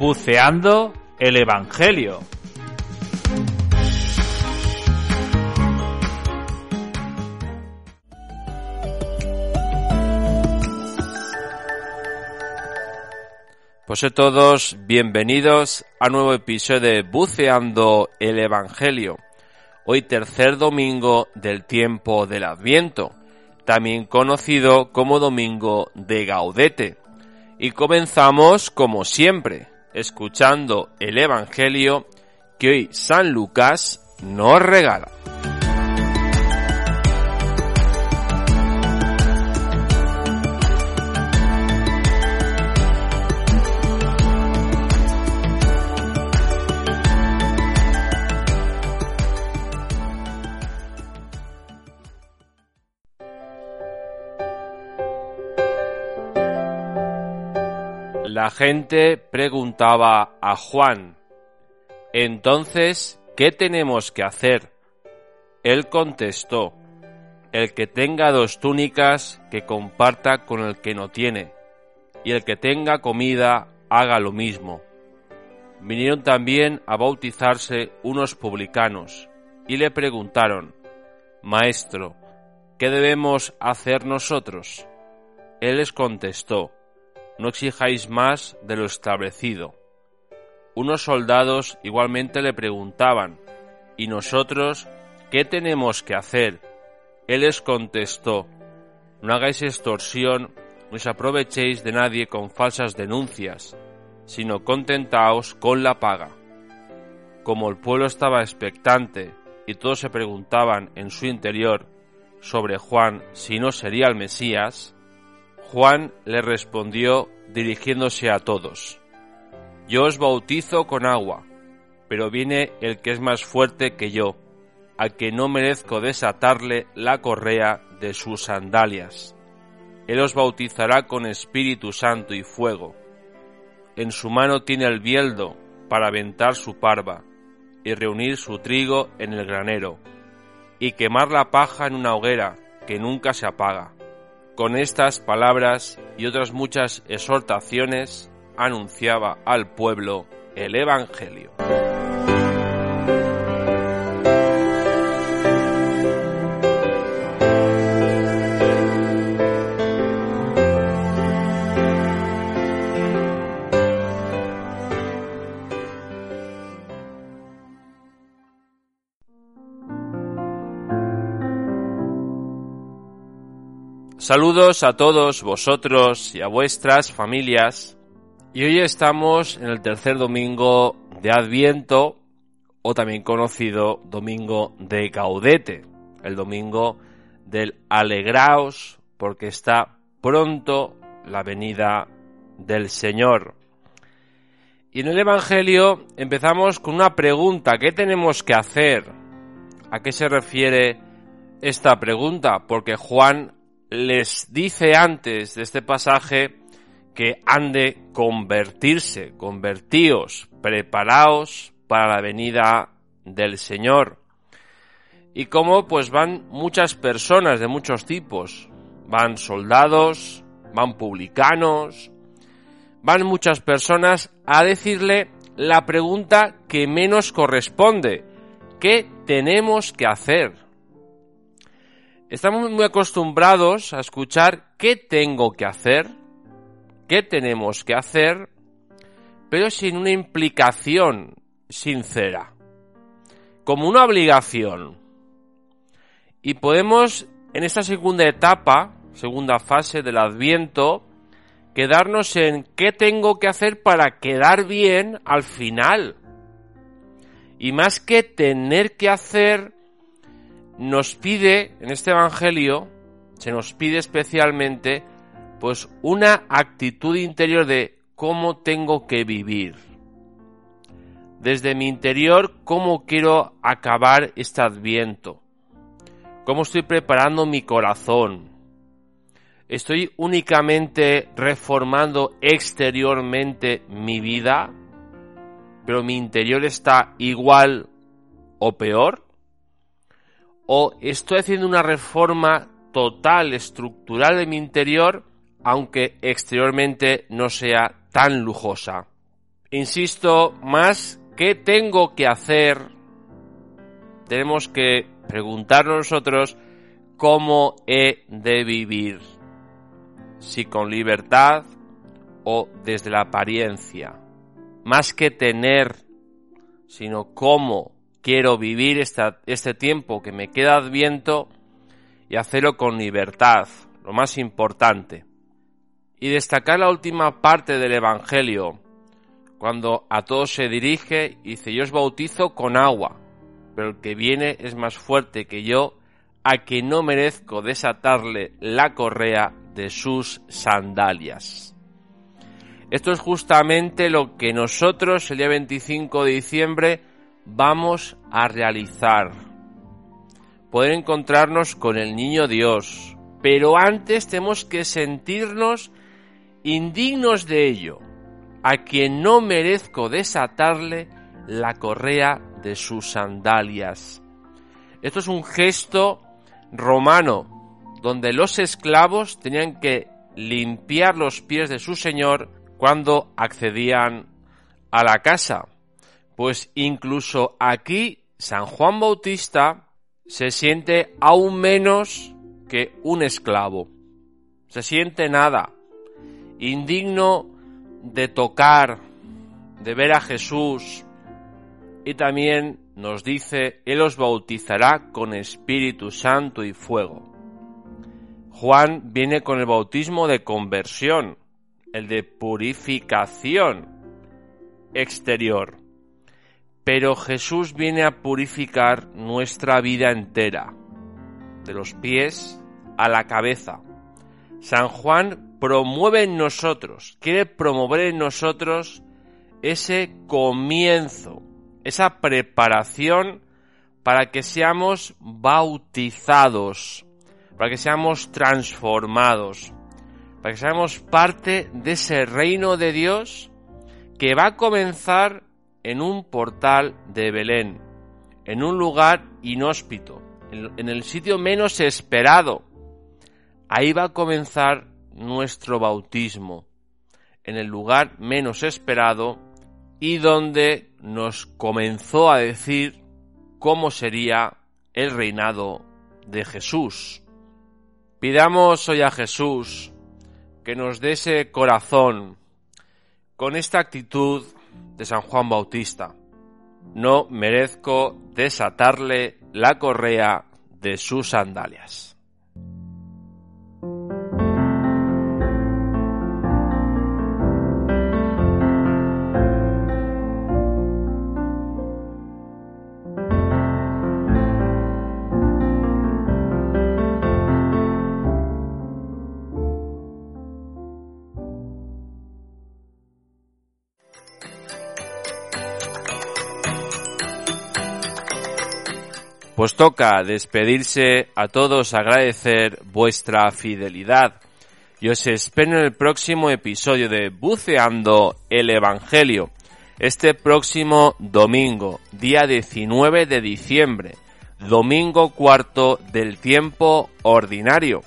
Buceando el Evangelio. Pues a todos, bienvenidos a un nuevo episodio de Buceando el Evangelio. Hoy tercer domingo del tiempo del Adviento, también conocido como Domingo de Gaudete. Y comenzamos como siempre, escuchando el Evangelio que hoy San Lucas nos regala. La gente preguntaba a Juan, entonces, ¿qué tenemos que hacer? Él contestó, el que tenga dos túnicas, que comparta con el que no tiene, y el que tenga comida, haga lo mismo. Vinieron también a bautizarse unos publicanos, y le preguntaron, Maestro, ¿qué debemos hacer nosotros? Él les contestó, no exijáis más de lo establecido. Unos soldados igualmente le preguntaban, ¿y nosotros qué tenemos que hacer? Él les contestó, no hagáis extorsión, no os aprovechéis de nadie con falsas denuncias, sino contentaos con la paga. Como el pueblo estaba expectante y todos se preguntaban en su interior sobre Juan si no sería el Mesías, Juan le respondió dirigiéndose a todos, Yo os bautizo con agua, pero viene el que es más fuerte que yo, al que no merezco desatarle la correa de sus sandalias. Él os bautizará con Espíritu Santo y fuego. En su mano tiene el bieldo para aventar su parva y reunir su trigo en el granero, y quemar la paja en una hoguera que nunca se apaga con estas palabras y otras muchas exhortaciones anunciaba al pueblo el Evangelio. Saludos a todos vosotros y a vuestras familias. Y hoy estamos en el tercer domingo de Adviento, o también conocido domingo de Gaudete, el domingo del Alegraos, porque está pronto la venida del Señor. Y en el Evangelio empezamos con una pregunta, ¿qué tenemos que hacer? ¿A qué se refiere esta pregunta? Porque Juan les dice antes de este pasaje que han de convertirse, convertíos, preparaos para la venida del Señor. Y como pues van muchas personas de muchos tipos, van soldados, van publicanos, van muchas personas a decirle la pregunta que menos corresponde, ¿qué tenemos que hacer? Estamos muy acostumbrados a escuchar qué tengo que hacer, qué tenemos que hacer, pero sin una implicación sincera, como una obligación. Y podemos, en esta segunda etapa, segunda fase del adviento, quedarnos en qué tengo que hacer para quedar bien al final. Y más que tener que hacer, nos pide, en este Evangelio, se nos pide especialmente pues una actitud interior de cómo tengo que vivir. Desde mi interior, cómo quiero acabar este adviento. Cómo estoy preparando mi corazón. ¿Estoy únicamente reformando exteriormente mi vida? ¿Pero mi interior está igual o peor? ¿O estoy haciendo una reforma total, estructural de mi interior, aunque exteriormente no sea tan lujosa. Insisto, más, ¿qué tengo que hacer? Tenemos que preguntarnos nosotros cómo he de vivir. Si con libertad o desde la apariencia. Más que tener, sino cómo quiero vivir este tiempo que me queda adviento y hacerlo con libertad, lo más importante. Y destacar la última parte del Evangelio, cuando a todos se dirige y dice, yo os bautizo con agua, pero el que viene es más fuerte que yo, a que no merezco desatarle la correa de sus sandalias. Esto es justamente lo que nosotros el día 25 de diciembre vamos a realizar poder encontrarnos con el niño Dios. Pero antes tenemos que sentirnos indignos de ello, a quien no merezco desatarle la correa de sus sandalias. Esto es un gesto romano, donde los esclavos tenían que limpiar los pies de su señor cuando accedían a la casa. Pues incluso aquí San Juan Bautista se siente aún menos que un esclavo. Se siente nada, indigno de tocar, de ver a Jesús. Y también nos dice, Él os bautizará con Espíritu Santo y fuego. Juan viene con el bautismo de conversión, el de purificación exterior. Pero Jesús viene a purificar nuestra vida entera, de los pies a la cabeza. San Juan promueve en nosotros, quiere promover en nosotros ese comienzo, esa preparación para que seamos bautizados, para que seamos transformados, para que seamos parte de ese reino de Dios que va a comenzar en un portal de Belén, en un lugar inhóspito, en el sitio menos esperado. Ahí va a comenzar nuestro bautismo, en el lugar menos esperado y donde nos comenzó a decir cómo sería el reinado de Jesús. Pidamos hoy a Jesús que nos dé ese corazón con esta actitud de San Juan Bautista. No merezco desatarle la correa de sus sandalias. Pues toca despedirse a todos, agradecer vuestra fidelidad. Y os espero en el próximo episodio de Buceando el Evangelio. Este próximo domingo, día 19 de diciembre, domingo cuarto del tiempo ordinario.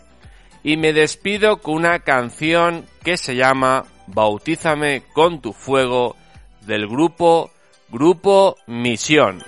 Y me despido con una canción que se llama Bautízame con tu fuego del grupo Grupo Misión.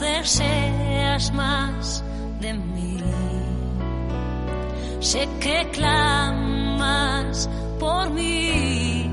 Deseas más de mí. Sé que clamas por mí.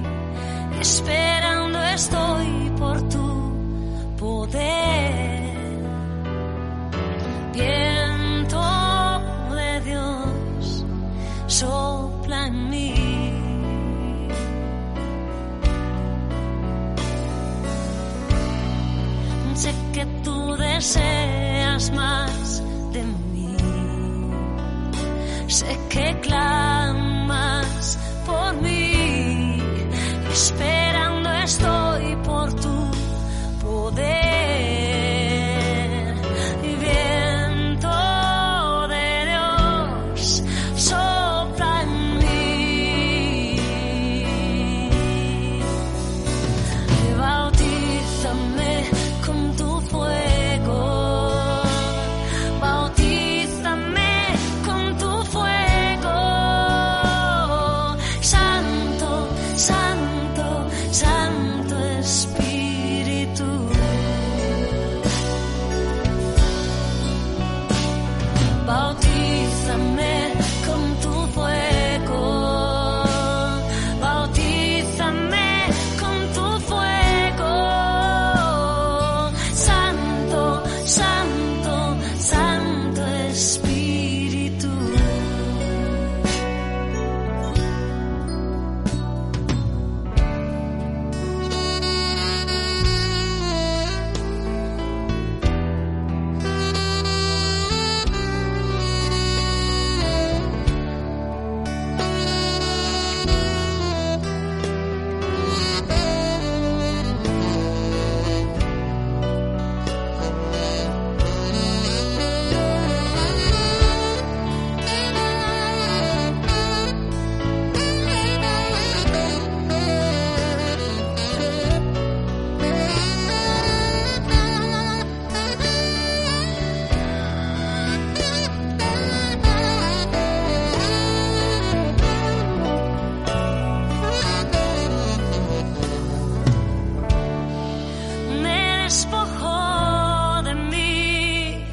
Me despojo de mí,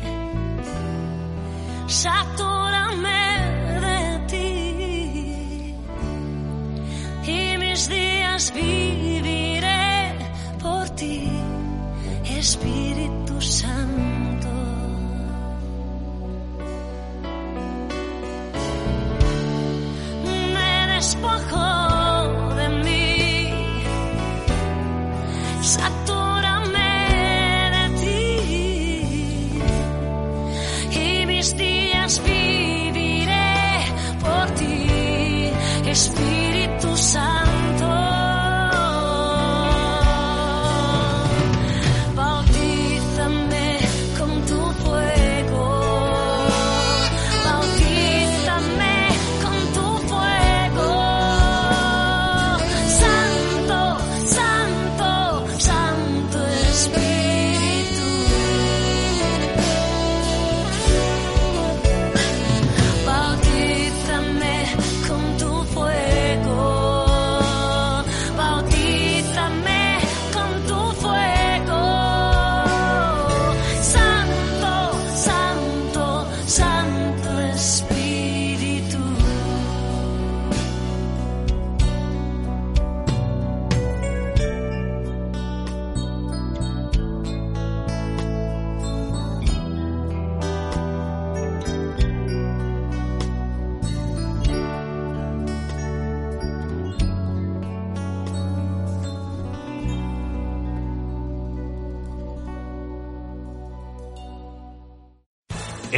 satúrame de ti y mis días viviré por ti, Espíritu Santo. Me despojo de mí. Satúrame